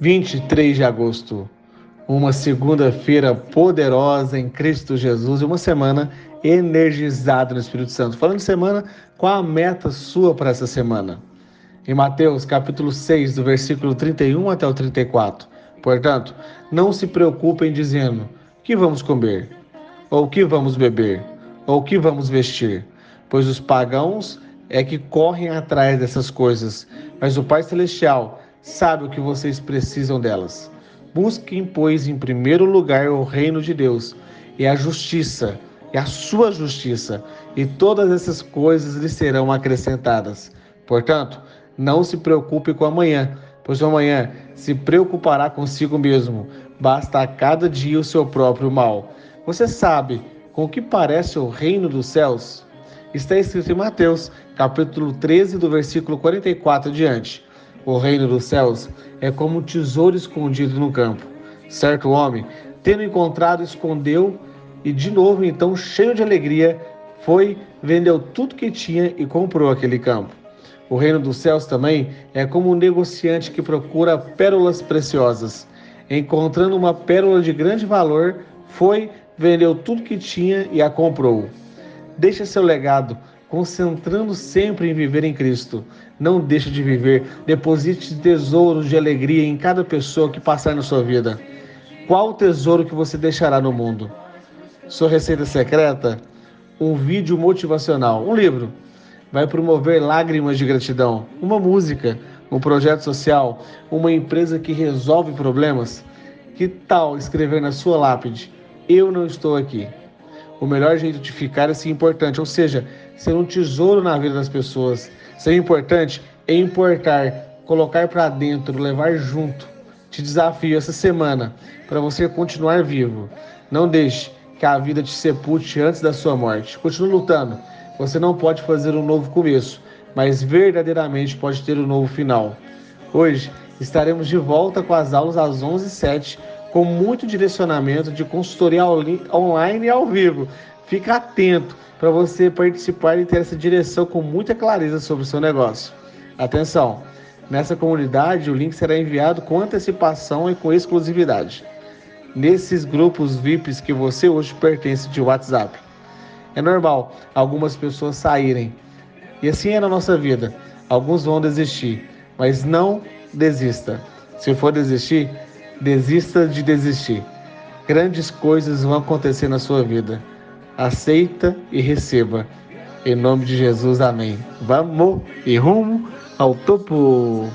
23 de agosto, uma segunda-feira poderosa em Cristo Jesus e uma semana energizada no Espírito Santo. Falando de semana, qual a meta sua para essa semana? Em Mateus capítulo 6, do versículo 31 até o 34. Portanto, não se preocupem dizendo: que vamos comer? Ou que vamos beber? Ou que vamos vestir? Pois os pagãos é que correm atrás dessas coisas, mas o Pai Celestial sabe o que vocês precisam delas. Busquem, pois, em primeiro lugar o reino de Deus e a justiça, e a sua justiça, e todas essas coisas lhe serão acrescentadas. Portanto, não se preocupe com amanhã, pois amanhã se preocupará consigo mesmo. Basta a cada dia o seu próprio mal. Você sabe com o que parece o reino dos céus? Está escrito em Mateus, capítulo 13, do versículo 44 diante. O reino dos céus é como um tesouro escondido no campo. Certo homem, tendo encontrado, escondeu e de novo, então, cheio de alegria, foi, vendeu tudo que tinha e comprou aquele campo. O reino dos céus também é como um negociante que procura pérolas preciosas. Encontrando uma pérola de grande valor, foi, vendeu tudo que tinha e a comprou. Deixa seu legado concentrando sempre em viver em Cristo. Não deixe de viver, deposite tesouros de alegria em cada pessoa que passar na sua vida. Qual o tesouro que você deixará no mundo? Sua receita secreta? Um vídeo motivacional, um livro. Vai promover lágrimas de gratidão, uma música, um projeto social, uma empresa que resolve problemas? Que tal escrever na sua lápide: Eu não estou aqui? O melhor jeito de ficar é ser importante, ou seja, ser um tesouro na vida das pessoas. Ser importante é importar, colocar para dentro, levar junto. Te desafio essa semana para você continuar vivo. Não deixe que a vida te sepulte antes da sua morte. Continue lutando. Você não pode fazer um novo começo, mas verdadeiramente pode ter um novo final. Hoje estaremos de volta com as aulas às 11h07 com muito direcionamento de consultoria online e ao vivo. Fica atento para você participar e ter essa direção com muita clareza sobre o seu negócio. Atenção! Nessa comunidade, o link será enviado com antecipação e com exclusividade. Nesses grupos VIPs que você hoje pertence de WhatsApp. É normal algumas pessoas saírem. E assim é na nossa vida. Alguns vão desistir, mas não desista. Se for desistir, Desista de desistir. Grandes coisas vão acontecer na sua vida. Aceita e receba. Em nome de Jesus, amém. Vamos e rumo ao topo.